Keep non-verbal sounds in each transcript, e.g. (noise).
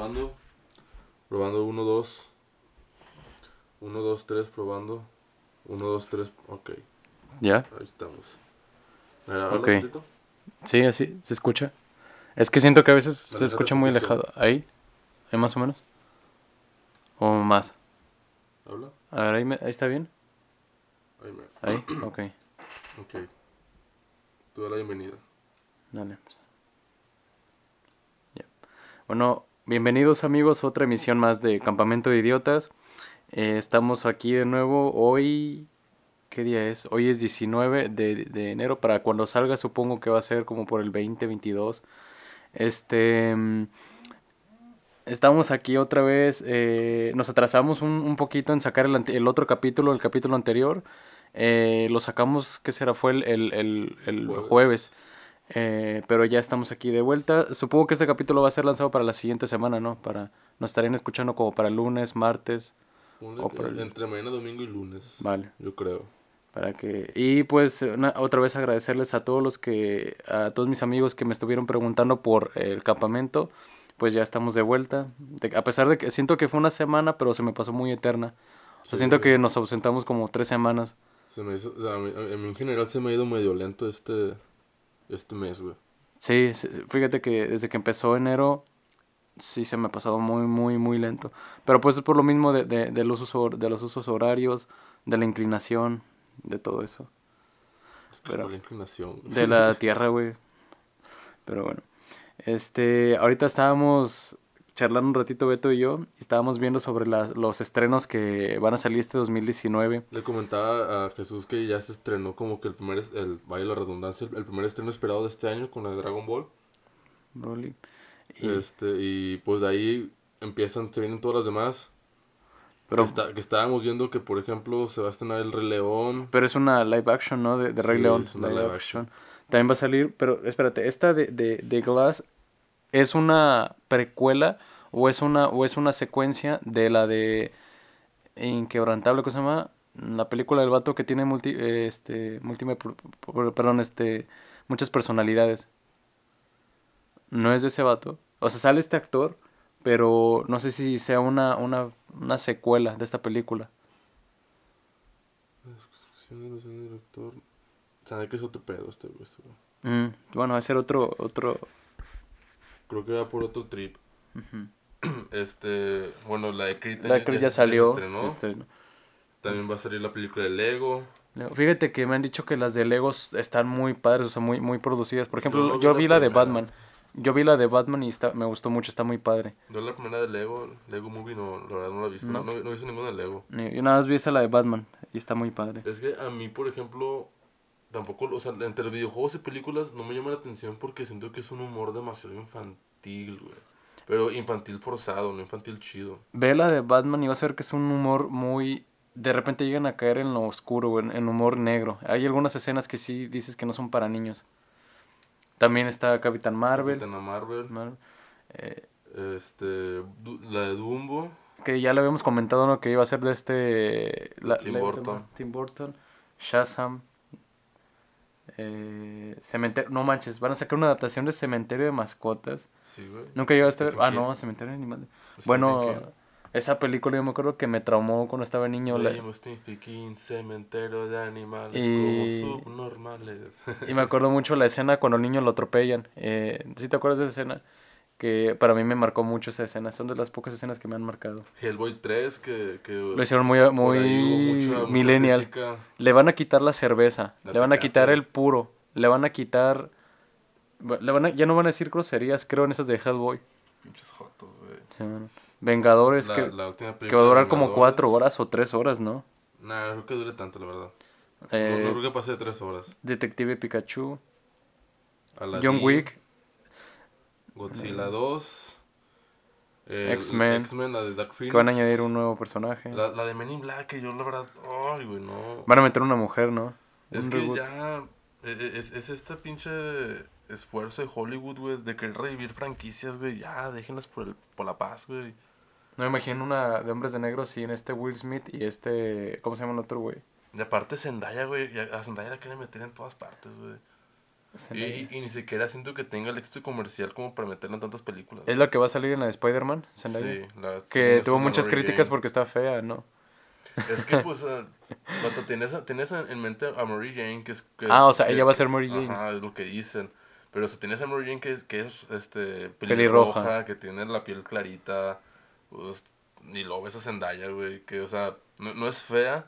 Probando. Probando 1, 2. 1, 2, 3, probando. 1, 2, 3, ok. ¿Ya? Ahí estamos. Mira, habla Ok. un poquito. Sí, así, ¿se escucha? Es que siento que a veces se escucha muy alejado. ¿Ahí? ¿Ahí más o menos? ¿O más? Habla. A ver, ahí, me- ahí está bien. Ahí me. Ahí, ok. Ok. Tú da la bienvenida. Dale. pues. Ya. Bueno, bienvenidos amigos a otra emisión más de Campamento de Idiotas. Eh, estamos aquí de nuevo hoy. ¿Qué día es? Hoy es 19 de, de enero. Para cuando salga, supongo que va a ser como por el 20, 22. Este. mm, Estamos aquí otra vez. eh, nos atrasamos un, un poquito en sacar el, otro capítulo, el capítulo anterior. Eh, lo sacamos, ¿qué será? Fue el, el, el- el Jueves. jueves. Eh, pero ya estamos aquí de vuelta. Supongo que este capítulo va a ser lanzado para la siguiente semana, ¿no? Para nos estarían escuchando como para el lunes, martes, O el- Entre mañana, domingo y lunes. vale. Yo creo. Para que y pues una- otra vez agradecerles a todos los que a todos mis amigos que me estuvieron preguntando por el campamento. Pues ya estamos de vuelta. De- a pesar de que siento que fue una semana, pero se me pasó muy eterna. O sea, Sí, siento que nos ausentamos como tres semanas. Se me hizo, o sea, a mí, a mí en general se me ha ido medio lento este, este mes, güey. Sí, fíjate que desde que empezó enero, sí se me ha pasado muy, muy, muy lento. Pero pues es por lo mismo de, de, de los, usos, de los usos horarios, de la inclinación, de todo eso. Pero- la inclinación. De la (laughs) tierra, güey. Pero bueno. Este, ahorita estábamos charlando un ratito Beto y yo, y estábamos viendo sobre las, los estrenos que van a salir este 2019. Le comentaba a Jesús que ya se estrenó como que el primer, el, vaya la redundancia, el, el primer estreno esperado de este año con la de Dragon Ball. Broly. Y- Este, y pues de ahí empiezan, se vienen todas las demás. pero, que, está- que estábamos viendo que, por ejemplo, se va a estrenar El Rey León. pero es una live action, ¿no? De, de Rey Sí, León. es una live live action. También va a salir, pero espérate, esta de, de, de Glass es una precuela o es una, o es una secuencia de la de Inquebrantable, ¿cómo se llama? La película del vato que tiene multi, este, pro- perdón, este, muchas personalidades. No es de ese vato. O sea, sale este actor, pero no sé si sea una, una, una secuela de esta película. Construcción, ilusión, director. Sabe que es otro pedo este, güey. este. Mm, bueno, va a ser otro, otro, Creo que va por otro trip. (clears throat) Este, bueno, la de Creed La Creed ya salió. se estrenó. estrenó. También va a salir la película de Lego. Lego. Fíjate que me han dicho que las de Legos están muy padres, o sea, muy, muy producidas. Por ejemplo, no yo, vi vi la de. Batman. Yo vi la de Batman y está, me gustó mucho, está muy padre. Yo la primera de Lego, Lego Movie, no, la verdad no la he visto. No, no, no he visto ninguna de Lego. Yo nada más vi esa la de Batman y está muy padre. Es que a mí, por ejemplo, tampoco, o sea, entre videojuegos y películas no me llama la atención porque siento que es un humor demasiado infantil, güey. Pero infantil forzado, no infantil chido. Ve la de Batman y vas a ver que es un humor muy... De repente llegan a caer en lo oscuro, en, en humor negro. Hay algunas escenas que sí dices que no son para niños. También está Capitán Marvel. Capitana Marvel, Marvel, eh, este, la de Dumbo, que ya le habíamos comentado ¿no? que iba a ser de este la- Tim la- Burton. Tim Burton, Shazam, eh, Cementerio, no manches, van a sacar una adaptación de Cementerio de Mascotas. Sí, güey. Nunca llegaste a ver, ¿Stephen ah no, Cementerio de Animales. Stephen Bueno, esa película yo me acuerdo que me traumó cuando estaba niño. la- Leímos Stephen King, cementerio de animales Y- como subnormales. (laughs) y me acuerdo mucho la escena cuando el niño lo atropellan. Eh, ¿Sí te acuerdas de esa escena? Que para mí me marcó mucho esa escena. Son de las pocas escenas que me han marcado. Hellboy 3, que, que Lo hicieron muy, muy mucha- millennial. Le van a quitar la cerveza, La le van a quitar el puro, le van a quitar... Le van a- ya no van a decir groserías, creo, en esas de Hellboy. Pinches jotos, güey. Sí. Vengadores, La- que, la última que va a durar como cuatro horas o tres horas, ¿no? Nah, no creo que dure tanto, la verdad. Eh, no, creo que pase de tres horas. Detective Pikachu, Aladdin, John Wick, Godzilla 2. el- X-Men. X-Men, la de Dark Phoenix. que van a añadir un nuevo personaje. La, la de Men in Black, que yo la verdad. Ay, güey, no. Van a meter una mujer, ¿no? Es Un que reboot. ya. e- e- Es, es este pinche esfuerzo de Hollywood, güey, de querer revivir franquicias, güey. Ya, déjenlas por, el, por la paz, güey. No me imagino una de hombres de negro sin este Will Smith y este... ¿Cómo se llama el otro güey? Y aparte Zendaya, güey. A Zendaya la quieren meter en todas partes, güey. Y, ni siquiera siento que tenga el éxito comercial como para meterla en tantas películas. Es la que va a salir en la de Spider-Man, Zendaya. Sí, la- Que sí, tuvo muchas Mary críticas Jane. porque está fea, ¿no? Es que, pues, eh, vato, tienes, tienes en mente a Mary Jane, que es... que Ah, es- o sea, que- ella va a ser Mary Jane. Ajá, es lo que dicen. Pero, o sea, tienes a Mary Jane que es, que es este, Pelirroja. pelirroja, que tiene la piel clarita, pues, y luego ves a Zendaya, güey, que, o sea, no, no es fea,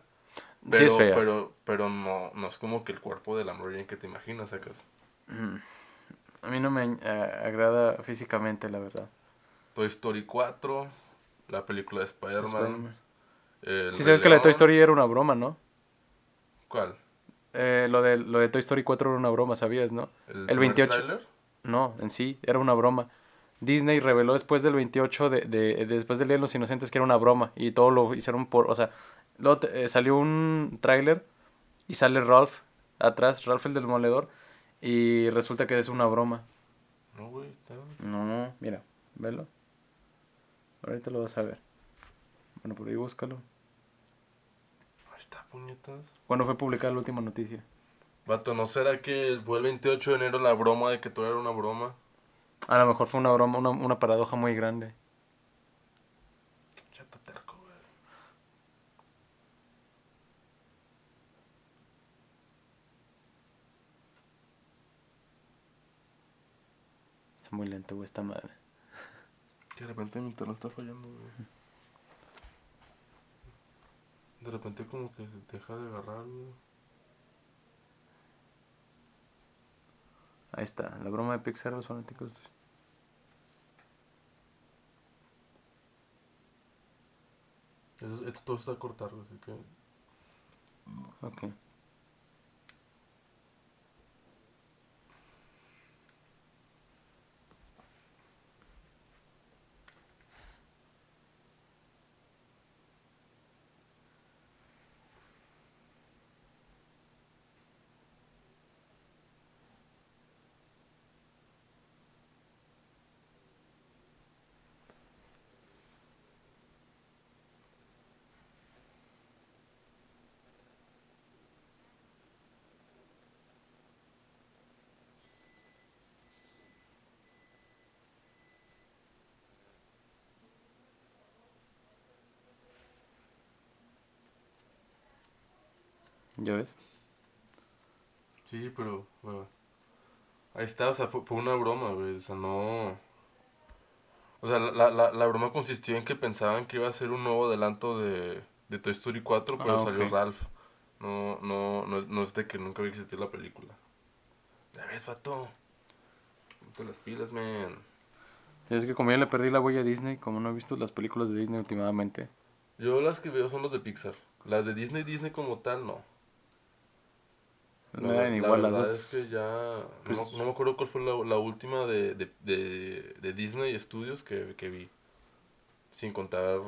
pero, sí es fea. pero, pero no, no es como que el cuerpo de la Mary Jane que te imaginas, sacas. Mm. A mí no me eh, agrada físicamente, la verdad. Toy Story 4, la película de Spider-Man. El Sí, sabes que la de Toy. Story era una broma, ¿no? ¿Cuál? Eh, lo, de, lo de Toy Story 4 era una broma, ¿sabías, no? ¿El, El primer 28. tráiler? No, en sí, era una broma. Disney reveló después del 28, de, de- después del Día de los Inocentes, que era una broma. Y todo lo hicieron por... O sea, luego te- eh, salió un tráiler y sale Ralph atrás, Ralph el del moledor. Y resulta que es una broma. No, güey, está... No, mira, velo. Ahorita lo vas a ver. Bueno, por ahí búscalo. Está, puñetas. ¿Cuándo fue publicada la última noticia? Vato, ¿no será que fue el 28 de enero la broma de que todo era una broma? A lo mejor fue una broma, una, una paradoja muy grande. Chato terco, güey. Está muy lento, güey, esta madre. Que de repente mi internet está fallando, güey. De repente como que se deja de agarrar, güey. Ahí está, la broma de Pixar, los fanáticos. Eso, esto todo está cortado, así que... Ok. ¿Ya ves? Sí, pero... bueno, ahí está, o sea, fue, fue una broma, güey. O sea, no... O sea, la, la, la broma consistió en que pensaban que iba a ser un nuevo adelanto de, de Toy Story 4, pero Ah, salió. Ralph. No, no, no, es- no es de que nunca había existido la película. Ya ves, vato. Ponte las pilas, man. Es que como ya le perdí la huella a Disney, como no he visto las películas de Disney últimamente. Yo las que veo son las de Pixar. Las de Disney, Disney como tal, no. No eran igual las verdad dos. es que ya... pues- no, no me acuerdo cuál fue la, la última de, de, de, de Disney Studios que, que vi. Sin contar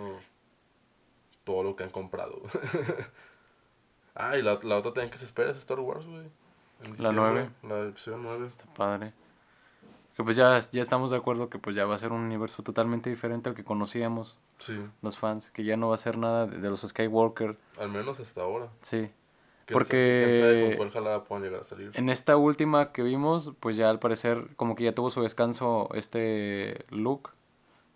todo lo que han comprado. (laughs) ah, y la, la otra también que se espera es Star Wars, güey. La diciembre, nueve. La episodio 9. Está padre. Que pues ya, ya estamos de acuerdo que pues ya va a ser un universo totalmente diferente al que conocíamos Sí, los fans. Que ya no va a ser nada de, de los Skywalker. al menos hasta ahora. Sí. ¿Quién Porque- con jalada llegar a salir? En esta última que vimos, pues ya al parecer como que ya tuvo su descanso este Luke.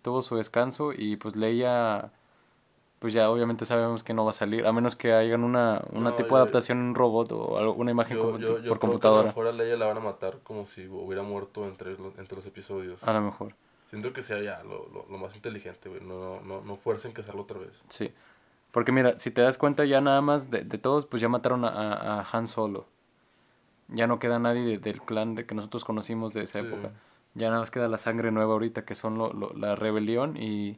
Tuvo su descanso y pues Leia, pues ya obviamente sabemos que no va a salir. A menos que hagan una, una No, tipo yo- de adaptación en un robot o una imagen Yo, por creo que a computadora. lo mejor a Leia la van a matar como si hubiera muerto entre los, entre los episodios. A lo mejor, Siento que sea ya lo, lo, lo más inteligente, güey. No, no, no fuercen que hacerlo otra vez. sí. Porque mira, si te das cuenta ya nada más de, de todos, pues ya mataron a, a- Han Solo. Ya no queda nadie de- del clan de que nosotros conocimos de esa Sí. época. Ya nada más queda la sangre nueva ahorita, que son lo- lo- la rebelión y...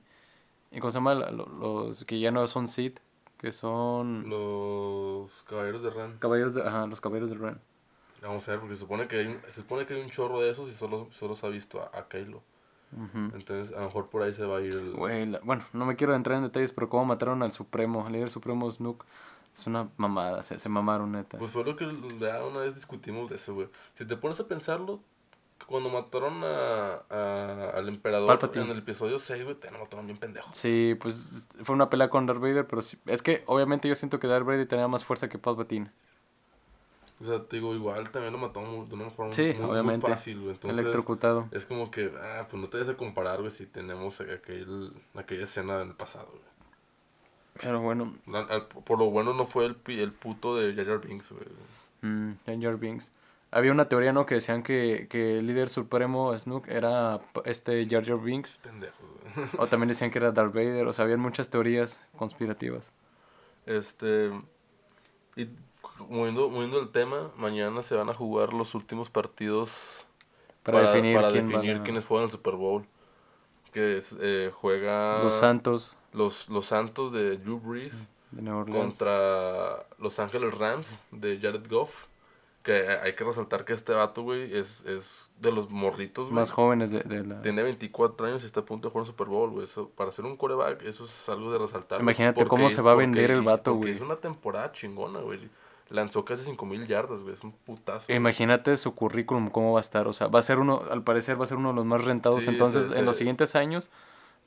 ¿Y cómo se llama? La- lo- Los que ya no son Sith, que son... Los caballeros de Ren. Caballeros de, ajá, los caballeros del Ren. Vamos a ver, porque se supone que hay un, se supone que hay un chorro de esos y solo, solo se ha visto a, a Kylo. Entonces, a lo mejor por ahí se va a ir el... Güey, la- bueno, no me quiero entrar en detalles, pero cómo mataron al Supremo, al líder supremo Snook. Es una mamada, se, se mamaron neta. Pues fue lo que ya una vez discutimos de eso, güey. Si te pones a pensarlo, cuando mataron a, a- al emperador Palpatine. en el episodio 6, güey, te lo mataron bien pendejo. Sí, pues fue una pelea con Darth Vader, pero sí- es que obviamente yo siento que Darth Vader tenía más fuerza que Palpatine. O sea, te digo, igual también lo muy- de una forma Sí, muy, fácil, güey. Entonces, Electrocutado. es como que, ah, pues no te vayas a comparar, güey, si tenemos aquel, aquella escena en el pasado, güey. Pero bueno, La- por lo bueno no fue el, el puto de Jar Jar Binks, güey. mm, Jar Jar Binks. Había una teoría, ¿no? Que decían que, que el líder supremo Snook era este Jar Jar Binks. Pendejo, güey. (laughs) O también decían que era Darth Vader. O sea, habían muchas teorías conspirativas. Este. Y moviendo, moviendo el tema, mañana se van a jugar los últimos partidos Para, definir para quién definir va a- quiénes fueron al Super Bowl. Que es, eh, juega Los Santos los, los Santos de Drew Brees de Nueva Orleans. contra Los Ángeles Rams de Jared Goff. Que hay que resaltar que este vato, güey, es, es de los morritos, güey. Más jóvenes de, de la... Tiene 24 años y está a punto de jugar un Super Bowl, güey. Eso, para ser un coreback, eso es algo de resaltar. Imagínate cómo se va a vender el vato, güey. Es una temporada chingona, güey. Lanzó casi 5000 yardas, güey. Es un putazo. güey. Imagínate su currículum, cómo va a estar. O sea, va a ser uno, al parecer va a ser uno de los más rentados. Sí, Entonces, en los siguientes años,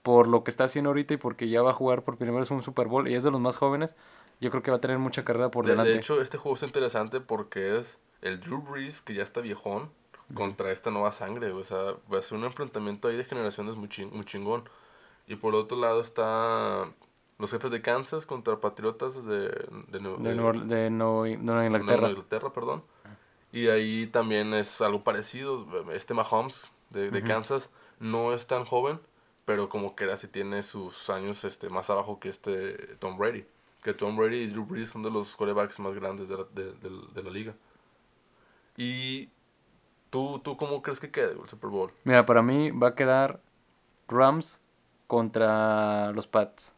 por lo que está haciendo ahorita y porque ya va a jugar por primera vez un Super Bowl y es de los más jóvenes, yo creo que va a tener mucha carrera por de, de delante. hecho, este juego es interesante porque es el Drew Brees, que ya está viejón, contra esta nueva sangre, güey. O sea, va a ser un enfrentamiento ahí de generaciones muy, chin- muy chingón. Y por otro lado está los jefes de Kansas contra Patriotas de, de, Nue- de, de- Nueva, de Nueva- de Nueva Inglaterra. Inglaterra, perdón. Y ahí también es algo parecido. Este Mahomes de, de. Kansas no es tan joven, pero como que si tiene sus años este, más abajo que este Tom Brady. Que Tom Brady y Drew Brees son de los quarterbacks más grandes de la, de, de- de la liga. Y tú, tú cómo crees que quede el Super Bowl? Mira, para mí va a quedar Rams contra los Pats.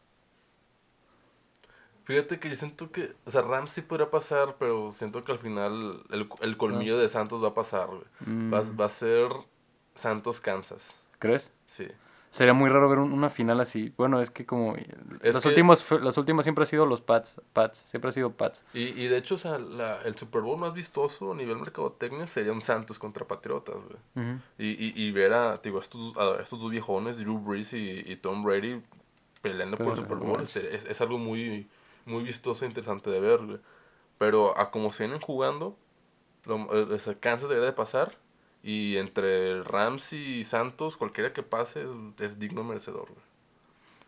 Fíjate que yo siento que, o sea, Rams sí podría pasar, pero siento que al final el, el colmillo de Santos va a pasar, güey. Mm, Va, va a ser Santos Kansas, ¿Crees? sí. Sería muy raro ver un- una final así. Bueno, es que como Es las que- últimas fue- las últimas siempre ha sido los Pats, Pats, siempre ha sido Pats. Y, y de hecho, o sea, la- el Super Bowl más vistoso a nivel mercadotecnia sería un Santos contra Patriotas, güey. Y, y, y ver a, digo, a estos, a estos dos viejones, Drew Brees y, y Tom Brady, peleando por el Super Bowl, es- es algo muy, muy vistoso e interesante de ver, güey. Pero a como se vienen jugando, lo, eh, sea, Kansas debería de pasar. Y entre Rams y Santos, cualquiera que pase es, es digno merecedor, güey.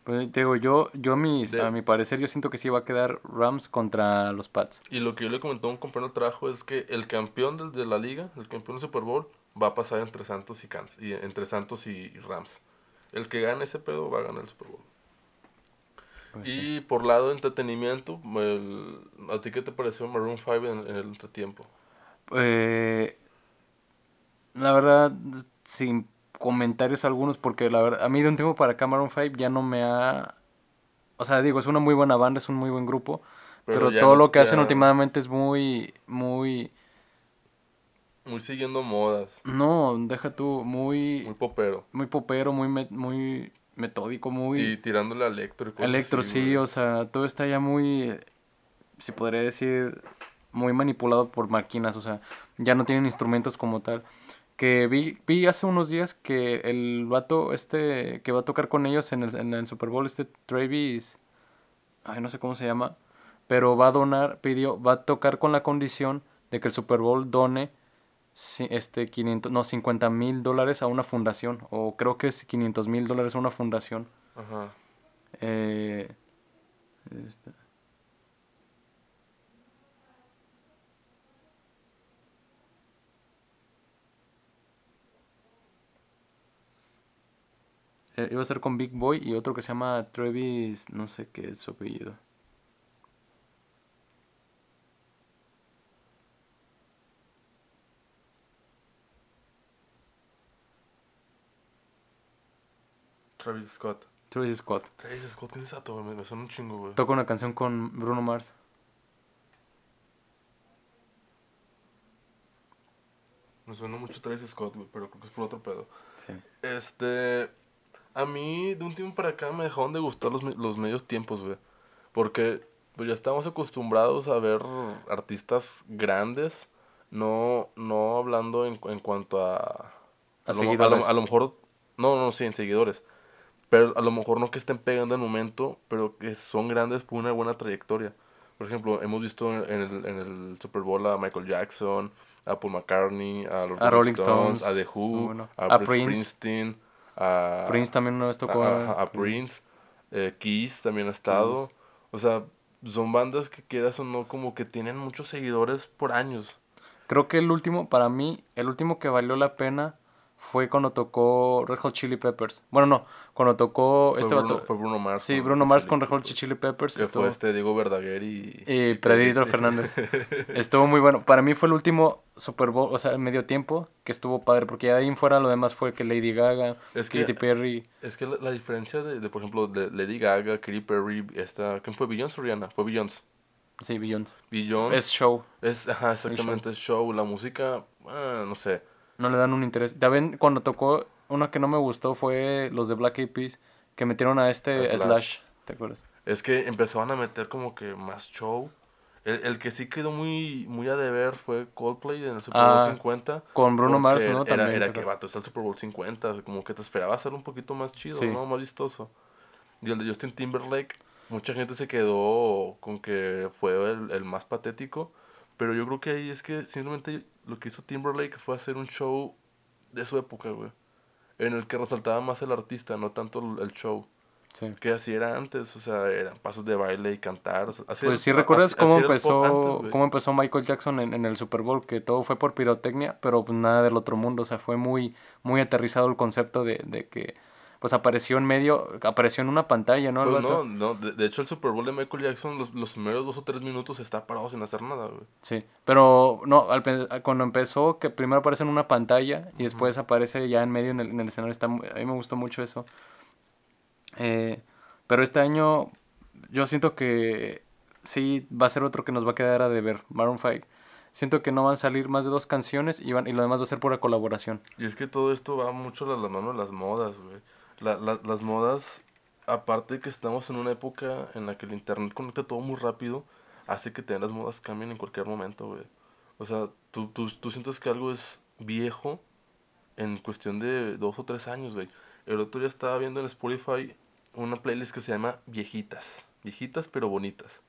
Pues, te digo, yo, yo a, mi, De- a mi parecer, yo siento que sí va a quedar Rams contra los Pats. Y lo que yo le comenté a un compañero de trabajo es que el campeón del- de, la liga, el campeón del Super Bowl, va a pasar entre Santos y Kansas, y entre Santos y, y Rams. El que gane ese pedo va a ganar el Super Bowl. Pues sí. Y por lado de entretenimiento, el- ¿a ti qué te pareció Maroon 5 en, en el entretiempo? Eh, la verdad, sin comentarios algunos, porque la verdad, a mí de un tiempo para acá Maroon 5 ya no me ha... O sea, digo, es una muy buena banda, es un muy buen grupo, pero, todo no- lo que hacen últimamente es muy, muy... Muy siguiendo modas, No, deja tú, muy, muy popero. muy popero, muy, muy metódico, muy... Y tirándole a Electro y Electro, así, sí, güey. o sea, todo está ya muy, se podría decir, muy manipulado por máquinas, o sea, ya no tienen instrumentos como tal. Que vi, vi hace unos días que el vato este que va a tocar con ellos en el, en el Super Bowl, este Travis, ay, no sé cómo se llama, pero va a donar, pidió, va a tocar con la condición de que el Super Bowl done este 500, no, 50 mil dólares a una fundación, o creo que es 500 mil dólares a una fundación. Ajá. Eh, este. Eh, iba a ser con Big Boy y otro que se llama Travis, no sé qué es su apellido. Travis Scott. Travis Scott. Travis Scott, ¿quién es ese güey? Me, suena un chingo, güey. Toca una canción con Bruno Mars. Me suena mucho Travis Scott, güey, pero creo que es por otro pedo. Sí. Este. A mí, de un tiempo para acá, me dejaron de gustar los, los medios tiempos, güey. Porque pues, ya estamos acostumbrados a ver artistas grandes. No, no hablando en, en cuanto a. A A lo, a, seguidores. lo, a lo mejor. No, no, sí, en seguidores. Pero a lo mejor no que estén pegando en el momento, pero que son grandes por una buena trayectoria. Por ejemplo, hemos visto en el, en el Super Bowl a Michael Jackson, a Paul McCartney, a los A Rolling Stones, Stones, a The Who, bueno. a, Prince. Springsteen, a Prince también una vez tocó. a, Prince, eh, Kiss también ha estado. O sea, son bandas que quieras o no, como que tienen muchos seguidores por años. Creo que el último, para mí, el último que valió la pena fue cuando tocó Red Hot Chili Peppers. Bueno, no, cuando tocó Fue, este Bruno, vato- fue Bruno Mars. Sí, Bruno Mars con Red Hot Chili Peppers. Que estuvo- fue este Diego Verdaguer y... y Predator (laughs) Fernández. Estuvo muy bueno. Para mí fue el último Super Bowl, o sea, el medio tiempo, que estuvo padre. Porque de ahí en fuera lo demás fue que Lady Gaga, Es que- Katy Perry. Es que la, la diferencia de, de, por ejemplo, de Lady Gaga, Katy Perry, esta... ¿Quién fue? ¿Beyoncé o Rihanna? Fue Beyoncé. Sí, Beyoncé. Beyoncé Es show. es... Ajá, exactamente, es show. La música, ah, no sé. No le dan un interés. También cuando tocó, una que no me gustó fue los de Black Eyed Peas, que metieron a este Slash. Slash. ¿Te acuerdas? Es que empezaban a meter como que más show. El, el que sí quedó muy, muy a deber fue Coldplay en el Super Bowl Ah, 50. Con Bruno Mars, ¿no? Era, También. era que, vato, está el Super Bowl 50. Como que te esperaba ser un poquito más chido, Sí. ¿no? Más vistoso. Y el de Justin Timberlake, mucha gente se quedó con que fue el, el más patético. Pero yo creo que ahí es que simplemente lo que hizo Timberlake fue hacer un show de su época, güey. En el que resaltaba más el artista, no tanto el- show. Sí. Que así era antes, o sea, eran pasos de baile y cantar. o sea, así Pues era- sí recuerdas así- cómo así empezó, antes, cómo empezó Michael Jackson en, en el Super Bowl, que todo fue por pirotecnia, pero pues nada del otro mundo, o sea, fue muy, muy aterrizado el concepto de, de que pues apareció en medio, apareció en una pantalla, ¿no? Pues no, no, de, de hecho el Super Bowl de Michael Jackson, los, los primeros dos o tres minutos está parado sin hacer nada, güey. Sí, pero no, al cuando empezó, que primero aparece en una pantalla y después aparece ya en medio en el, en el escenario, está, a mí me gustó mucho eso. Eh, pero este año yo siento que sí va a ser otro que nos va a quedar a deber, Maroon 5. Siento que no van a salir más de dos canciones y, van, y lo demás va a ser pura colaboración. Y es que todo esto va mucho a la mano de las modas, güey. La, la- las modas, aparte de que estamos en una época en la que el internet conecta todo muy rápido, hace que también las modas cambien en cualquier momento, güey. O sea, tú, tú, tú sientes que algo es viejo en cuestión de dos o tres años, güey. El otro día estaba viendo en Spotify una playlist que se llama Viejitas. Viejitas pero bonitas.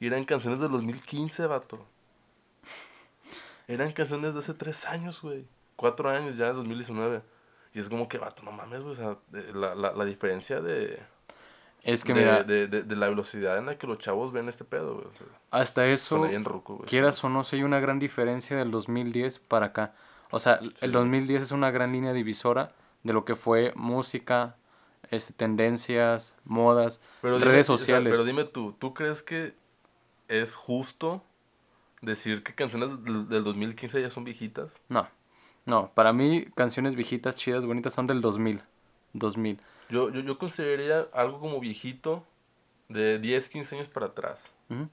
Y eran canciones del 2015, vato. Eran canciones de hace tres años, güey. Cuatro años ya, 2019. Y es como que, vato, no mames, güey. O sea, la, la, la diferencia de, Es que de, mira, de, de, de la velocidad en la que los chavos ven este pedo, güey. O sea, hasta eso, bien ruco, güey. quieras o no, sí hay una gran diferencia del 2010 para acá. O sea, el Sí. 2010 es una gran línea divisora de lo que fue música, este, tendencias, modas, Pero dime, redes o sea, sociales. pero dime tú, ¿tú crees que es justo decir que canciones del, del 2015 ya son viejitas? No, no, para mí canciones viejitas, chidas, bonitas son del 2000. 2000. Yo, yo, yo consideraría algo como viejito de 10, 15 años para atrás.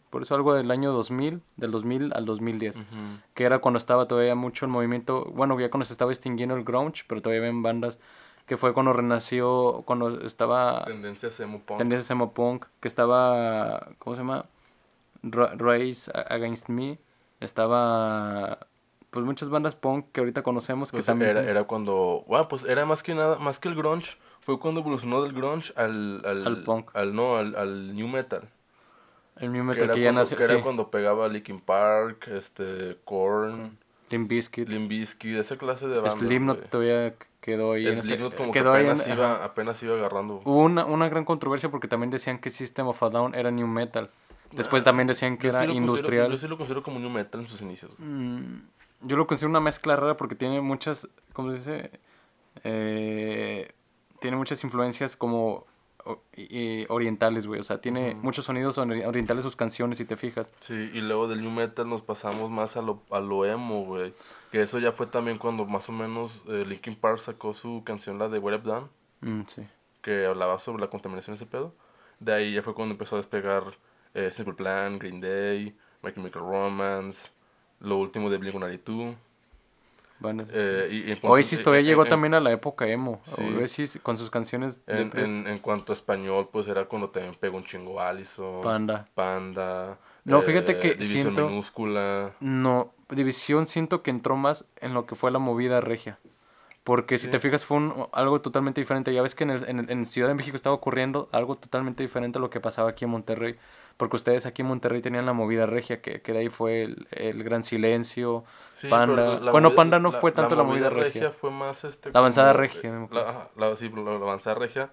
Por eso algo del año 2000, del 2000 al 2010. Ujú. Que era cuando estaba todavía mucho el movimiento, bueno, ya cuando se estaba extinguiendo el grunge, pero todavía ven bandas que fue cuando renació, cuando estaba Tendencias emo punk. tendencias emo punk, que estaba, ¿cómo se llama? Ra- Race Against Me, estaba, pues muchas bandas punk que ahorita conocemos que Pues también... era, son- era cuando, bueno, pues era más que nada, más que el grunge, fue cuando evolucionó del grunge al, al, Al punk. al no, al, al new metal. el new Que metal era, que, ya cuando, nació, que era sí, cuando pegaba Linkin Park, este, Korn, Limp Bizkit, Limp Bizkit, esa clase de bandas. Slipknot güey. todavía quedó ahí. en ese- como quedó que ahí en- apenas, iba, apenas iba agarrando. Hubo una, una gran controversia porque también decían que System of a Down era new metal. Después también decían que sí era considero- industrial. yo sí lo considero como new metal en sus inicios. Mm, yo lo considero una mezcla rara porque tiene muchas, ¿cómo se dice? Eh, tiene muchas influencias como orientales, güey. O sea, tiene muchos sonidos ori- orientales sus canciones, si te fijas. Sí, y luego del new metal nos pasamos más a lo, a lo emo, güey. Que eso ya fue también cuando más o menos eh, Linkin Park sacó su canción, la de What I've Done, Mm, sí. que hablaba sobre la contaminación de ese pedo. De ahí ya fue cuando empezó a despegar eh, Simple Plan, Green Day, My Chemical Romance, lo último de Blink-182. Bandas- Eh, y, y Oasis todavía en- llegó en- también a la época emo. Sí. Oasis con sus canciones En, en, cuanto a español, pues era cuando también pegó un chingo Allison, Panda. Panda. No, fíjate que División siento- Minúscula. No, División siento que entró más en lo que fue la movida regia. Porque si te fijas fue un- algo totalmente diferente. Ya ves que en, el- en, en Ciudad de México estaba ocurriendo algo totalmente diferente a lo que pasaba aquí en Monterrey. Porque ustedes aquí en Monterrey tenían la movida regia, que, que de ahí fue el, el Gran Silencio, Sí, Panda. la bueno, movida- Panda no fue tanto la movida, regia. fue más este. La avanzada como- regia. La, la- sí, la, la avanzada regia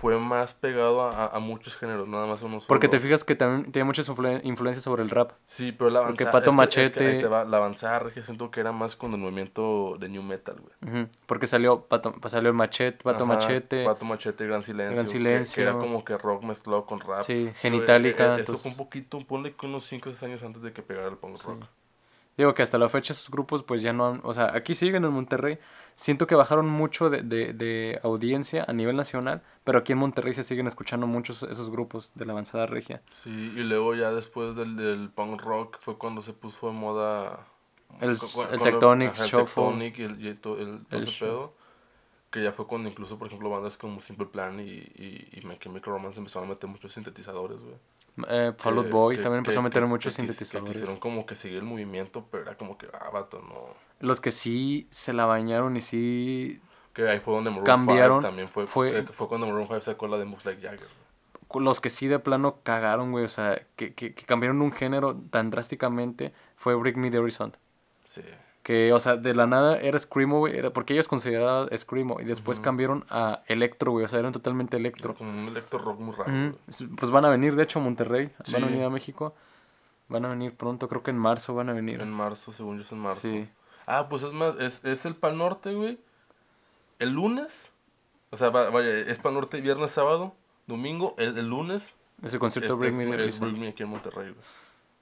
fue más pegado a, a muchos géneros, nada más uno solo. Porque te fijas que también tiene muchas influ- influencias sobre el rap. Sí, pero la porque avanzada. Pato es que- es que Machete- va, la avanzada regia siento que era más con el movimiento de New Metal, güey. Ujú, Porque salió, Pato, salió el machete, Pato Ajá, Machete. Pato Machete, Gran Silencio. Gran que- Silencio. Que, era como que rock mezclado con rap. Sí, Pero, Genitalica, eh, eh, Eso fue un poquito, ponle que unos 5 o 6 años antes de que pegara el punk Sí. rock. Digo que hasta la fecha esos grupos pues ya no han, o sea, aquí siguen en Monterrey. Siento que bajaron mucho de, de, de audiencia a nivel nacional, pero aquí en Monterrey se siguen escuchando muchos esos grupos de la avanzada regia. Sí, y luego ya después del, del punk rock fue cuando se puso de moda El- el Tectonic, ajá, el Shuffle. Tectonic y el, y el- El pedo. Que ya fue cuando incluso, por ejemplo, bandas como Simple Plan y, y, y My Chemical Romance empezaron a meter muchos sintetizadores, güey. Eh, Fall Out Que- Boy que- también empezó a meter que- muchos sintetizadores. quisieron como que seguir el movimiento, pero era como que, ah, vato, no. Los que sí se la bañaron y sí Que ahí fue donde Maroon Cambiaron, 5 también fue, fue- que fue cuando Maroon 5 sacó la de Moves Like Jagger. los que sí de plano cagaron, güey, o sea, que, que, que cambiaron un género tan drásticamente fue Break Me the Horizon. Sí. Que, o sea, de la nada era Screamo, güey, era porque ellos consideraban Screamo y después cambiaron a Electro, güey, o sea, eran totalmente Electro. como un electro rock muy raro. Pues van a venir, de hecho, a Monterrey, van a venir a México, van a venir pronto, creo que en marzo van a venir. En marzo, según yo es en marzo. Sí. Ah, pues es más, es, es el Pal Norte, güey. El lunes. O sea, va- vaya, es Pal Norte viernes, sábado, domingo. El, el lunes Ese concierto es, Break es- Me es. Break Me aquí en Monterrey, güey.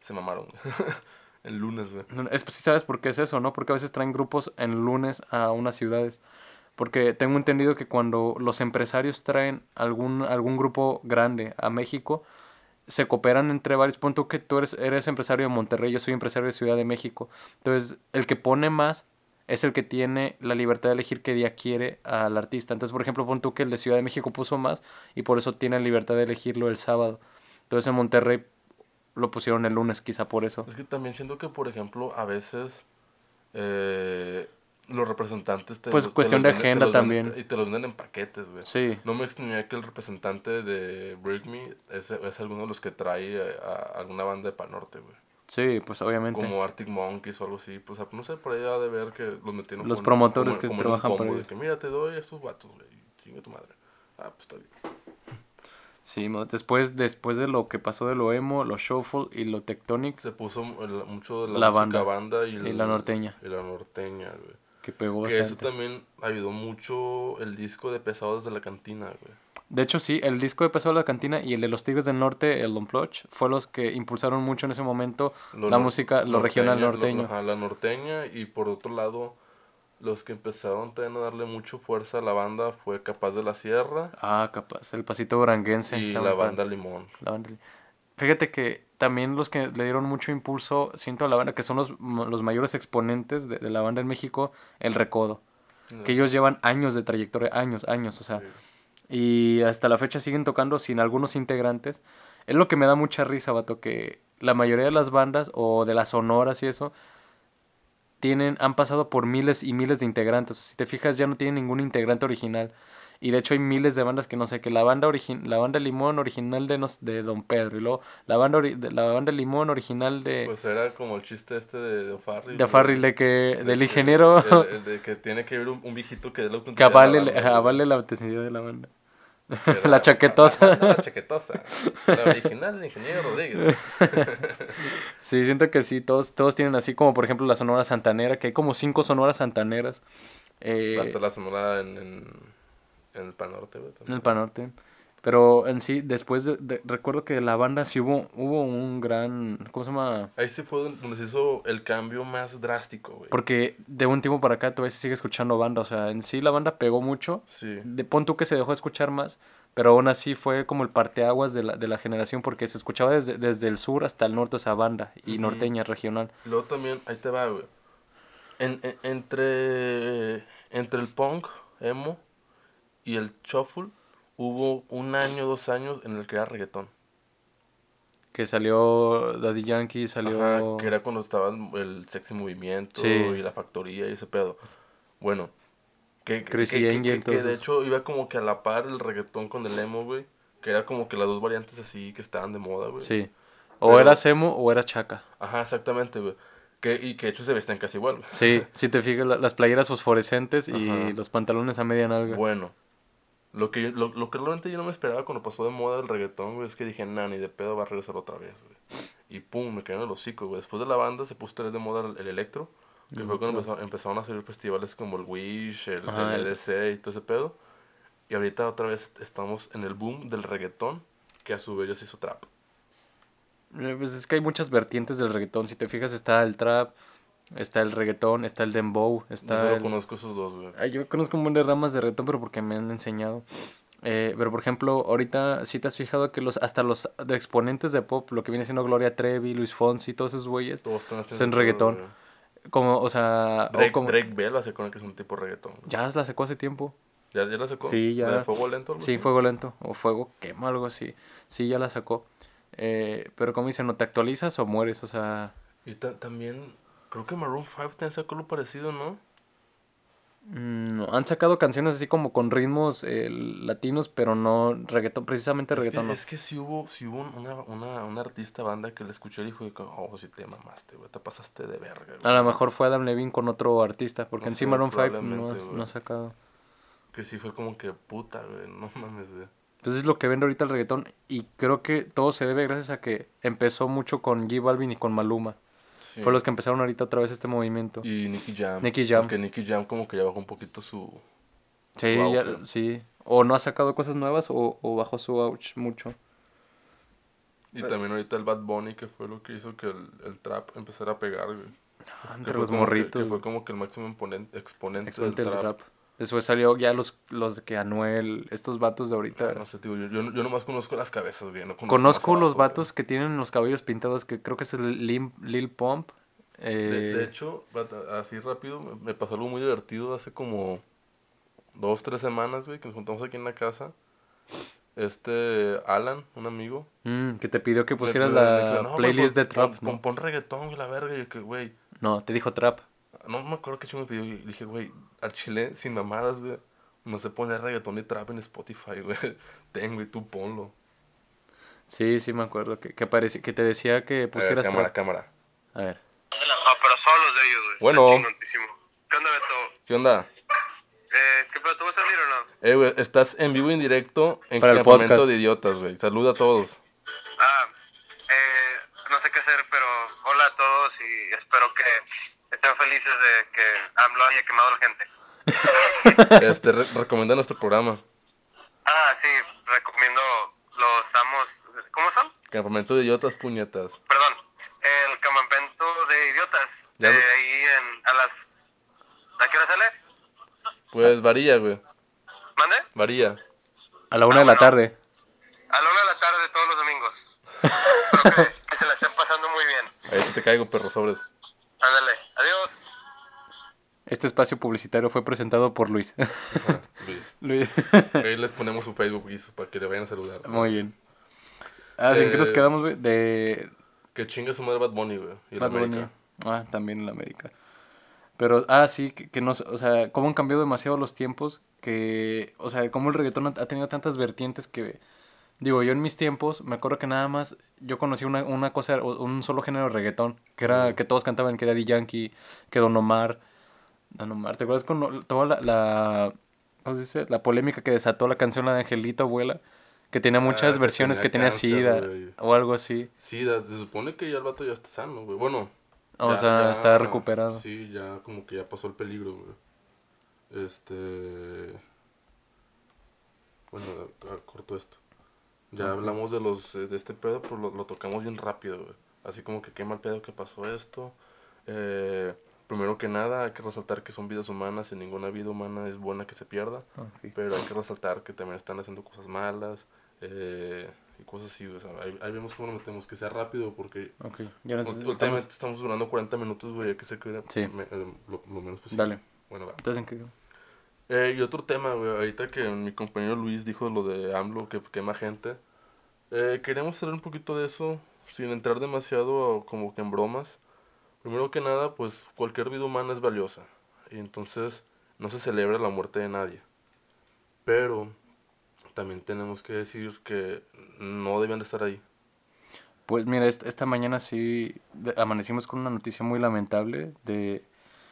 Se mamaron, güey. (laughs) el lunes, güey. Es, pues, ¿Sabes por qué es eso, no? Porque a veces traen grupos en lunes a unas ciudades. Porque tengo entendido que cuando los empresarios traen algún, algún grupo grande a México, se cooperan entre varios. Pon tú que tú eres, eres empresario de Monterrey, yo soy empresario de Ciudad de México. Entonces, el que pone más es el que tiene la libertad de elegir qué día quiere al artista. Entonces, por ejemplo, pon que el de Ciudad de México puso más y por eso tiene la libertad de elegirlo el sábado. Entonces, en Monterrey lo pusieron el lunes, quizá por eso. Es que también siento que, por ejemplo, a veces eh, los representantes te Pues, te cuestión de venden- agenda venden- también. Y te los venden en paquetes, güey. Sí. No me extrañaría que el representante de Break Me es, es alguno de los que trae eh, a, alguna banda de Panorte, güey. Sí, pues obviamente. Como Arctic Monkeys o algo así. Pues no sé, por ahí ha de ver que los metieron Los promotores como- que como trabajan de ellos. que mira, te doy a estos vatos, güey. Chinga tu madre. Ah, pues está bien. Sí, después, después de lo que pasó de lo emo, lo shuffle y lo tectonic, Se puso el- mucho de la, La música banda. banda, y, la norteña. Y la norteña, güey. que pegó Que eso también ayudó mucho el disco de Pesados de la Cantina, güey. De hecho, sí, el disco de Peso de la Cantina y el de los Tigres del Norte, el Don Ploch, fue los que impulsaron mucho en ese momento Lo la música, lo regional lo- norteño. ajá, la norteña y por otro lado, los que empezaron también a darle mucho fuerza a la banda fue Capaz de la Sierra Ah, capaz, el pasito duranguense. y la banda Limón. La banda- Fíjate que también los que le dieron mucho impulso, siento a la banda, que son los, los mayores exponentes de, de la banda en México, el Recodo. Que ellos llevan años de trayectoria, años, años, o sea. Sí. Y hasta la fecha siguen tocando sin algunos integrantes. Es lo que me da mucha risa, vato, que la mayoría de las bandas o de las sonoras y eso tienen, han pasado por miles y miles de integrantes. Si te fijas, ya no tienen ningún integrante original. Y de hecho hay miles de bandas que no sé, que la banda la banda Limón original de, nos, de Don Pedro, y luego la banda, ori- de- la banda Limón original de, Pues era como el chiste este de, de de Farrell, de que, de del que- ingeniero El, el de que tiene que ir un, un viejito que dé la (laughs) que autenticidad de avale, la banda, avale la autenticidad de la banda. La chaquetosa. La chaquetosa. La original del ingeniero Rodríguez. (laughs) Sí, siento que sí, todos, todos tienen así como por ejemplo la Sonora Santanera, que hay como cinco Sonoras Santaneras. eh, Hasta la sonora en, en, en el Panorte, güey. en el Panorte. Pero en sí, después de, de- recuerdo que la banda sí hubo, hubo un gran, ¿cómo se llama? Ahí sí fue donde se hizo el cambio más drástico, güey. Porque de un tiempo para acá todavía se sigue escuchando banda, o sea, en sí la banda pegó mucho. Sí. De pon tú que se dejó de escuchar más, pero aún así fue como el parteaguas de la, de la generación porque se escuchaba desde, desde el sur hasta el norte esa banda y Ujú. norteña regional. Luego también, ahí te va, güey. En, en- entre, entre el punk, emo y el shuffle, hubo un año, dos años en el que era reggaetón. Que salió Daddy Yankee, salió... Ajá, que era cuando estaba el, sexy movimiento Sí. y la factoría y ese pedo. Bueno, Que, que- que- que- de hecho iba como que a la par el reggaetón con el emo, güey. Que era como que las dos variantes así que estaban de moda, güey. Sí. O Pero- eras emo o eras chaca. Ajá, exactamente, güey. Que, y que de hecho se vestían casi igual, güey. Sí, si te fijas, la- las playeras fosforescentes y Ajá. los pantalones a media nalga. Bueno, lo que, lo, lo que realmente yo no me esperaba cuando pasó de moda el reggaetón, güey, es que dije, nah, ni de pedo va a regresar otra vez, güey. Y pum, me quedé en el hocico, güey. Después de la banda se puso vez de moda el, el electro, que fue cuando empezó- empezaron a salir festivales como el Wish, el, Ajá, el EDC y todo ese pedo. Y ahorita otra vez estamos en el boom del reggaetón, que a su vez ya se hizo trap. Eh, Pues es que hay muchas vertientes del reggaetón. Si te fijas, está el trap, está el reggaetón, está el dembow, Yo está solo el... conozco esos dos, güey. Yo conozco un buen de ramas de reggaetón, pero porque me han enseñado. Eh, pero por ejemplo, ahorita si te has fijado que los hasta los de exponentes de pop, lo que viene siendo Gloria Trevi, Luis Fonsi, todos esos güeyes, Son reggaetón. como, o sea, o Drake, como- Drake Bell hace con el que es un tipo reggaetón. güey. ya la sacó hace tiempo. ¿Ya, ya la sacó? Sí, ya. ¿La de fuego lento? algo Sí, así? fuego lento o fuego quema, algo así. Sí, ya la sacó. Eh, pero como dicen, no te actualizas o mueres, o sea, Y ta- también, creo que Maroon 5 también sacó lo parecido, ¿no? mm, no, han sacado canciones así como con ritmos eh, latinos, pero no reggaetón, precisamente Es que, reggaetón. no. es que sí hubo, sí hubo una, una, una artista banda que le escuché y dijo, oh, sí te mamaste, güey, te pasaste de verga. A güey". lo mejor fue Adam Levine con otro artista, porque No en sí Maroon 5 no, has- ha sacado. Que sí fue como que, puta, güey, no mames, güey. Entonces es lo que vende ahorita el reggaetón y creo que todo se debe gracias a que empezó mucho con J Balvin y con Maluma. Sí. Fue los que empezaron ahorita otra vez este movimiento. Y Nicky Jam. Nicky Jam. Aunque Nicky Jam como que ya bajó un poquito su... Sí, ya- sí. O no ha sacado cosas nuevas o, o bajó su ouch mucho. Y también ahorita el Bad Bunny, que fue lo que hizo que el, el trap empezara a pegar, güey. Ah, Que entre fue los como que- fue como que el máximo exponente, exponente del del trap. trap. Después salió ya los, los que Anuel, estos vatos de ahorita. No sé, tío, yo, yo, yo nomás conozco las cabezas, güey. No conozco, los abajo, vatos que tienen los cabellos pintados, que creo que es el Lil, Lil Pump. De, eh, de hecho, así rápido, me- pasó algo muy divertido hace como dos, tres semanas, güey, que nos juntamos aquí en la casa. Este, Alan, un amigo. mm, que te pidió que pusieras la dijo, "No, güey, playlist pues, de trap, pon, ¿no? pon, reggaetón la verga. Y que, güey, No, te dijo trap. No me acuerdo qué chingo me pidió. Y dije, güey, al chile, sin mamadas, güey. No se pone reggaetón y trap en Spotify, (laughs) güey. Ten, güey, tú ponlo. Sí, sí me acuerdo. Que, que, apareci- que te decía que A ver, pusieras cámara, trap. cámara. A ver. Ah, pero solo los de ellos, güey. Bueno. ¿Qué onda, Beto? ¿Qué onda? Eh, ¿Qué pedo? ¿Tú vas a salir o no? Eh, güey, estás en vivo y en directo en Para el podcast. de Idiotas, güey. Saluda a todos. Ah, eh, no sé qué hacer, pero hola a todos y espero que estén felices de que AMLO haya quemado a la gente. Este, re- recomienda nuestro programa. Ah, sí, recomiendo los amos. ¿Cómo son? Campamento de Idiotas, puñetas. Perdón, el campamento de idiotas. De ahí en, a las. ¿A qué hora sale? Pues varía, güey. ¿Mande? Varía. A la una de la bueno. tarde. A la una de la tarde todos los domingos. Espero que, que se la estén pasando muy bien. Ahí te caigo, perro, sobres. Ándale. Este espacio publicitario fue presentado por Luis. Ajá, Luis. (laughs) Luis. Ahí les ponemos su Facebook para que le vayan a saludar. Muy bien. Ah, ¿en qué nos Eh, quedamos, güey? De Que chinga su madre Bad Bunny, güey. Y Bad Bunny. Ah, también en la América. Pero, ah, sí, que, que no, o sea, cómo han cambiado demasiado los tiempos, que, o sea, cómo el reggaetón ha, tenido tantas vertientes que, digo, yo en mis tiempos, me acuerdo que nada más, yo conocí una, una cosa, un solo género de reggaetón, que era, que todos cantaban, que Daddy Yankee, que Don Omar, Don Omar, ¿te acuerdas con toda la, la, ¿cómo se dice? La polémica que desató la canción la de Angelito, abuela? Que tenía muchas que versiones que tenía tenía cáncer, SIDA, o algo así. Sí, da- se supone que ya el vato ya está sano, güey. Bueno. O ya- sea, ya- está recuperado. Sí, ya como que ya pasó el peligro, güey. Este... Bueno, ah, corto esto. Ya hablamos de los eh, de este pedo, pero lo, lo tocamos bien rápido, güey. Así como que qué mal pedo que pasó esto. Eh, primero que nada, hay que resaltar que son vidas humanas y ninguna vida humana es buena que se pierda. Ok. Pero hay que resaltar que también están haciendo cosas malas eh, y cosas así. O sea, ahí, ahí vemos cómo lo metemos, que sea rápido porque Ok, ya nos ult- estamos- últimamente estamos durando 40 minutos, güey, hay que se quede Sí. me- eh, lo, lo menos posible. Dale. Bueno, va. Entonces, ¿en qué? Eh, y otro tema, güey, ahorita que mi compañero Luis dijo lo de AMLO, que quema gente. Eh, queremos hablar un poquito de eso, sin entrar demasiado como que en bromas. Primero que nada, pues cualquier vida humana es valiosa. Y entonces, no se celebra la muerte de nadie. Pero también tenemos que decir que no debían de estar ahí. Pues mira, esta, mañana sí amanecimos con una noticia muy lamentable de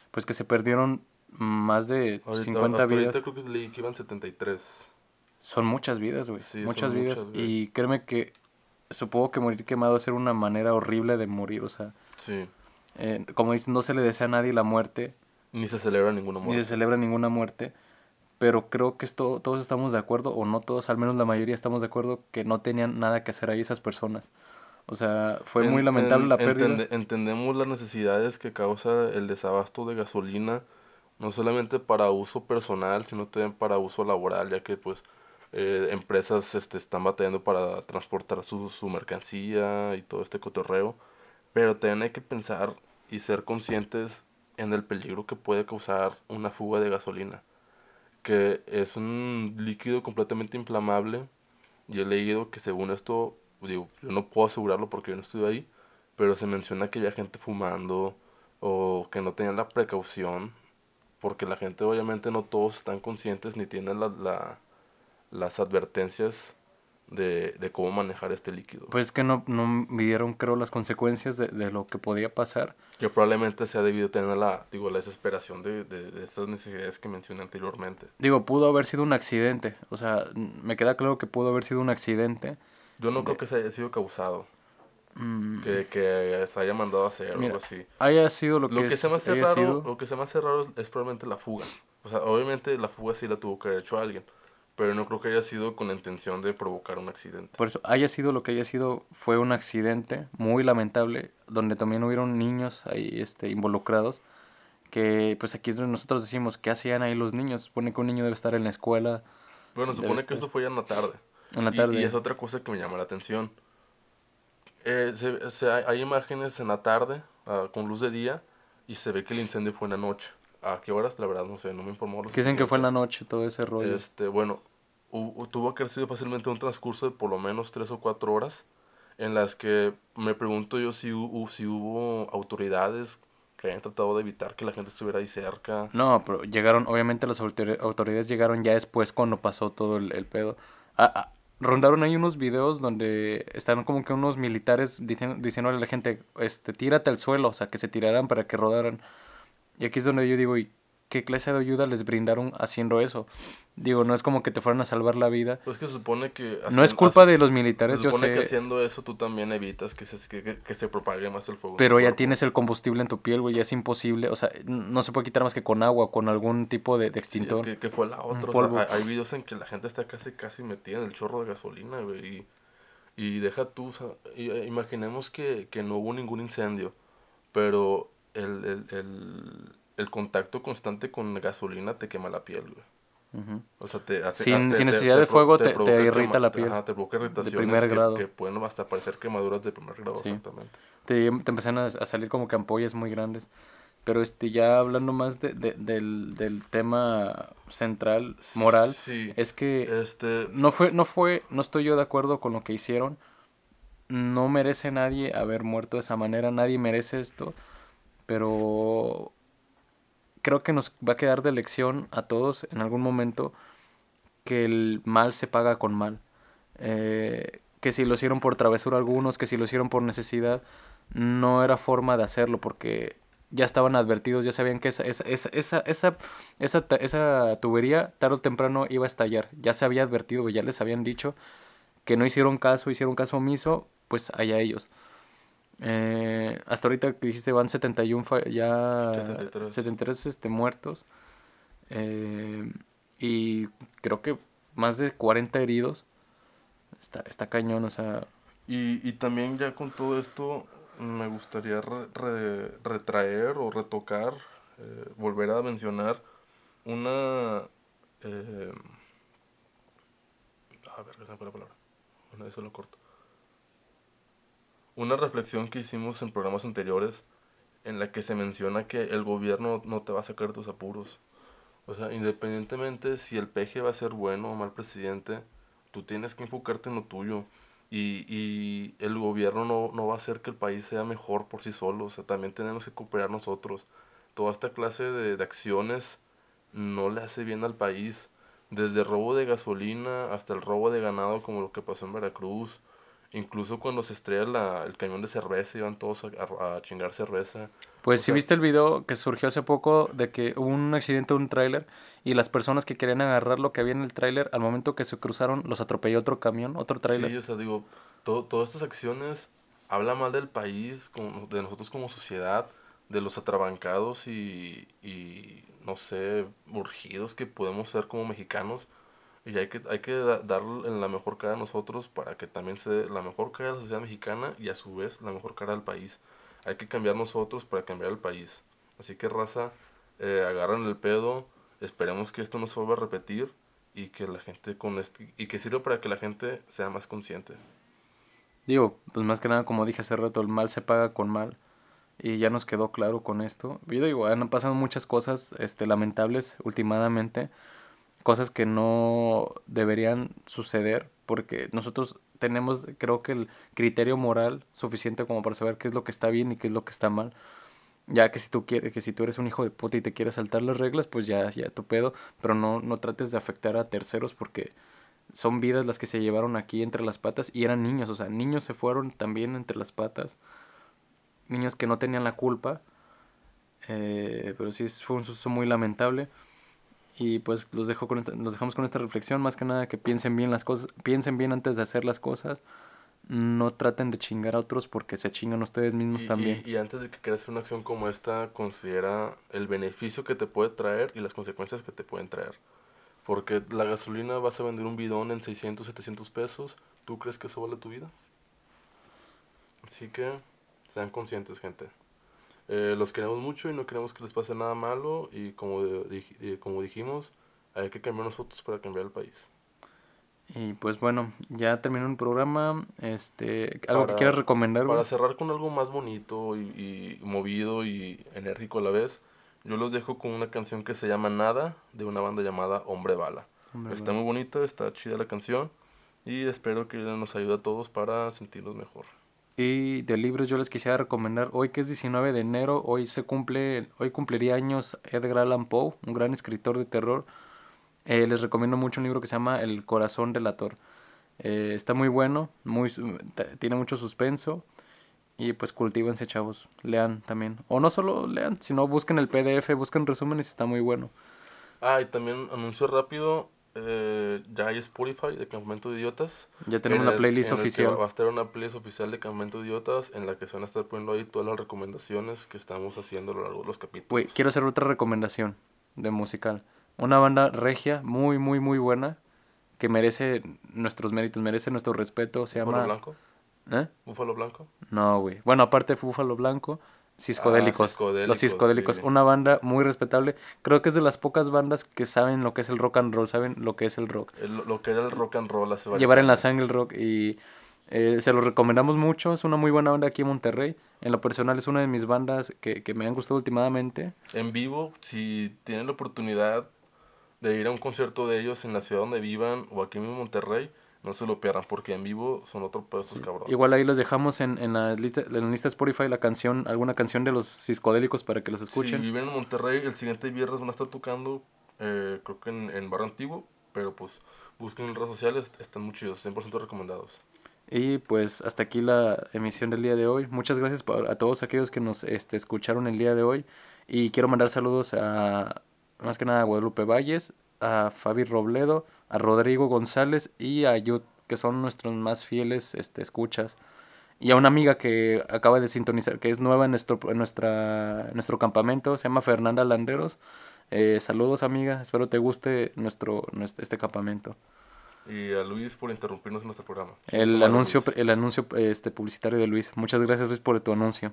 pues que se perdieron más de Ahorita, 50 hasta vidas. ahorita creo que leí que iban 73. Son muchas vidas, güey. Sí, muchas vidas. muchas, y créeme que supongo que morir quemado es una manera horrible de morir. O sea, Sí. Eh, como dicen, no se le desea a nadie la muerte, Ni se celebra ninguna ni muerte. se celebra ninguna muerte. Pero creo que esto, todos estamos de acuerdo, o no todos, al menos la mayoría estamos de acuerdo, que no tenían nada que hacer ahí esas personas. O sea, fue muy En- lamentable en- la pérdida. entende- entendemos las necesidades que causa el desabasto de gasolina, no solamente para uso personal, sino también para uso laboral, ya que pues eh, empresas este, están batallando para transportar su, su mercancía y todo este cotorreo. Pero también hay que pensar y ser conscientes en el peligro que puede causar una fuga de gasolina, que es un líquido completamente inflamable. Y he leído que según esto, digo, yo no puedo asegurarlo porque yo no estuve ahí, pero se menciona que había gente fumando o que no tenían la precaución, porque la gente obviamente no todos están conscientes ni tienen la, la- las advertencias de, de cómo manejar este líquido. Pues que no, no midieron, creo, las consecuencias de, de lo que podía pasar. que probablemente sea debido a tener la, digo, la desesperación de, de, de estas necesidades que mencioné anteriormente. Digo, pudo haber sido un accidente. O sea, me queda claro que pudo haber sido un accidente. Yo no creo que se haya sido causado, Mm, que, que se haya mandado a hacer Mira, algo así. haya sido lo que, Lo que es- se me hace raro, sido, lo que se me hace raro es, es probablemente la fuga. O sea, obviamente la fuga sí la tuvo que haber hecho alguien, pero no creo que haya sido con la intención de provocar un accidente. por eso, haya sido lo que haya sido, fue un accidente muy lamentable, donde también hubieron niños ahí este, involucrados. Que pues aquí es donde nosotros decimos, ¿qué hacían ahí los niños? Supone que un niño debe estar en la escuela Bueno, supone estar. que esto fue ya en la tarde. en la Y- tarde. Y, es otra cosa que me llama la atención. Eh, se- se- hay, imágenes en la tarde, ah, con luz de día, y se ve que el incendio fue en la noche. ¿A qué horas? La verdad, no sé, no me informó. dicen que fue en la noche todo ese rollo. Este, bueno, tuvo que haber sido fácilmente un transcurso de por lo menos tres o cuatro horas, en las que me pregunto yo si, hu- si hubo autoridades que hayan tratado de evitar que la gente estuviera ahí cerca. No, pero llegaron, obviamente las autori- autoridades llegaron ya después cuando pasó todo el, el pedo. Ah, ah, rondaron ahí unos videos donde están como que unos militares dicen, diciéndole a la gente, este, tírate al suelo, o sea, que se tiraran para que rodaran. Y aquí es donde yo digo, ¿y qué clase de ayuda les brindaron haciendo eso? Digo, no es como que te fueran a salvar la vida. Pues que se supone que... No es hacen- culpa hacen- de los militares, Se yo supone que sé, haciendo eso tú también evitas que se, que, que- que se propague más el fuego. pero ya cuerpo. tienes el combustible en tu piel, güey, ya es imposible, o sea, no se puede quitar más que con agua, con algún tipo de, de Sí, es extintor. que, que fue la otra. o sea, hay, videos en que la gente está casi casi metida en el chorro de gasolina, güey. Y, y deja tú, o sea, eh, imaginemos que, que no hubo ningún incendio, pero el, el, el, el contacto constante con gasolina te quema la piel, güey. O sea, te hace, Sin- ah, te- sin necesidad te de fuego te- te irrita la piel. Ajá, te provoca irritaciones primer que, grado. que pueden hasta parecer quemaduras de primer grado, Sí. exactamente. te, te empiezan a, a salir como que ampollas muy grandes. Pero este ya hablando más de, de- del, del tema central, moral, Sí. es que Este, no fue, no fue, no estoy yo de acuerdo con lo que hicieron. No merece nadie haber muerto de esa manera, nadie merece esto. Pero creo que nos va a quedar de lección a todos en algún momento que el mal se paga con mal. Eh, que si lo hicieron por travesura algunos, que si lo hicieron por necesidad, no era forma de hacerlo porque ya estaban advertidos, ya sabían que esa, esa, esa, esa, esa, esa, tubería tarde o temprano iba a estallar. Ya se había advertido, ya les habían dicho que no hicieron caso, hicieron caso omiso, pues allá ellos. Eh, hasta ahorita que dijiste van 71 fa- ya 73. 73 este, muertos. Eh, y creo que más de 40 heridos. Está, está cañón, o sea, Y, y también ya con todo esto me gustaría re- re- retraer o retocar, eh, volver a mencionar una... eh, a ver, ¿qué se me fue la palabra? Bueno, eso lo corto. Una reflexión que hicimos en programas anteriores en la que se menciona que el gobierno no te va a sacar tus apuros. O sea, independientemente si el peje va a ser bueno o mal presidente, tú tienes que enfocarte en lo tuyo. Y, y el gobierno no, no va a hacer que el país sea mejor por sí solo. O sea, también tenemos que cooperar nosotros. Toda esta clase de, de acciones no le hace bien al país. Desde robo de gasolina hasta el robo de ganado como lo que pasó en Veracruz. Incluso cuando se estrella la- el cañón de cerveza, iban todos a, a- a chingar cerveza. Pues si viste el video que surgió hace poco de que hubo un accidente de un tráiler y las personas que querían agarrar lo que había en el tráiler, al momento que se cruzaron, los atropelló otro camión, otro tráiler. Sí, o sea, digo, todo, todas estas acciones habla mal del país, como- de nosotros como sociedad, de los atrabancados y, y, no sé, urgidos que podemos ser como mexicanos. Y hay que, hay que da- dar la mejor cara a nosotros para que también se la mejor cara a la sociedad mexicana y a su vez la mejor cara al país. Hay que cambiar nosotros para cambiar el país. Así que raza, eh, agarran el pedo, esperemos que esto no se vuelva a repetir y que la gente con este, y que sirva para que la gente sea más consciente. Digo, pues más que nada, como dije hace rato, el mal se paga con mal. Y ya nos quedó claro con esto. Yo digo, han pasado muchas cosas este, lamentables últimamente. Cosas que no deberían suceder. Porque nosotros tenemos, creo que el criterio moral suficiente como para saber qué es lo que está bien y qué es lo que está mal. Ya que si tú quieres, que si tú eres un hijo de puta y te quieres saltar las reglas, pues ya, ya tu pedo. Pero no, no trates de afectar a terceros porque son vidas las que se llevaron aquí entre las patas y eran niños, o sea, niños se fueron también entre las patas, niños que no tenían la culpa, eh, pero sí fue un suceso muy lamentable y pues los dejo con esta- los dejamos con esta reflexión, más que nada que piensen bien las cosas, piensen bien antes de hacer las cosas, no traten de chingar a otros porque se chingan ustedes mismos Y, también. y- y antes de que quieras hacer una acción como esta, considera el beneficio que te puede traer y las consecuencias que te pueden traer. Porque la gasolina vas a vender un bidón en 600, 700 pesos. ¿Tú crees que eso vale tu vida? Así que sean conscientes, gente. Eh, los queremos mucho y no queremos que les pase nada malo. Y como, eh, como dijimos, hay que cambiar nosotros para cambiar el país. Y pues bueno, ya terminó el programa, este, algo que Para- quieras recomendar? Para cerrar con algo más bonito y, y movido y enérgico a la vez, yo los dejo con una canción que se llama Nada, de una banda llamada Hombre Bala. Hombre, está muy bonita, está chida la canción y espero que nos ayude a todos para sentirnos mejor. Y de libros yo les quisiera recomendar, hoy que es 19 de enero, hoy se cumple, hoy cumpliría años Edgar Allan Poe, un gran escritor de terror. Eh, les recomiendo mucho un libro que se llama El corazón delator. Eh, está muy bueno, muy, tiene mucho suspenso y pues cultívense chavos, lean también. O no solo lean, sino busquen el PDF, busquen resúmenes, está muy bueno. Ah, y también anuncio rápido, eh, ya hay Spotify de Campamento de Idiotas. Ya tenemos en una playlist el oficial. Va a estar una playlist oficial de Campamento de Idiotas en la que se van a estar poniendo ahí todas las recomendaciones que estamos haciendo a lo largo de los capítulos. Güey, quiero hacer otra recomendación de musical. Una banda regia, muy, muy, muy buena, que merece nuestros méritos, merece nuestro respeto. Se ¿Búfalo llama... Blanco? ¿Eh? ¿Búfalo Blanco? No, güey. Bueno, aparte de Búfalo Blanco, Ciscodélicos. Ah, Ciscodélicos, Los Ciscodélicos. sí. Una banda muy respetable. Creo que es de las pocas bandas que saben lo que es el rock and roll, saben lo que es el rock. El- lo que era el rock and roll hace Llevar en la años. sangre el rock y eh, se lo recomendamos mucho. Es una muy buena banda aquí en Monterrey. En lo personal es una de mis bandas que, que me han gustado últimamente. En vivo, si tienen la oportunidad de ir a un concierto de ellos en la ciudad donde vivan o aquí en Monterrey, no se lo pierdan porque en vivo son otro pedo estos cabrones. Igual ahí los dejamos en, en, la, lista, en la lista Spotify la canción, alguna canción de los Ciscodélicos para que los Si escuchen. viven en Monterrey, el siguiente viernes van a estar tocando, eh, creo que en, en Barrio Antiguo, pero pues busquen en redes sociales, están muy chidos, 100% recomendados. Y pues hasta aquí la emisión del día de hoy. Muchas gracias a todos aquellos que nos este, escucharon el día de hoy. Y quiero mandar saludos a, más que nada, a Guadalupe Valles, a Fabi Robledo, a Rodrigo González y a Yud, que son nuestros más fieles este, escuchas. Y a una amiga que acaba de sintonizar, que es nueva en nuestro, en nuestra, en nuestro campamento, se llama Fernanda Landeros. Eh, saludos amiga, espero te guste nuestro, nuestro este campamento. Y a Luis por interrumpirnos en nuestro programa. El anuncio, el anuncio este, publicitario de Luis. Muchas gracias Luis por tu anuncio.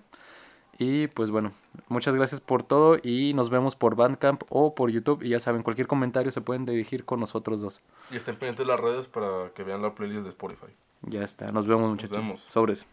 Y pues bueno, muchas gracias por todo y nos vemos por Bandcamp o por YouTube. Y ya saben, cualquier comentario se pueden dirigir con nosotros dos. Y estén pendientes de las redes para que vean la playlist de Spotify. Ya está, nos vemos muchachos. vemos. Sobres.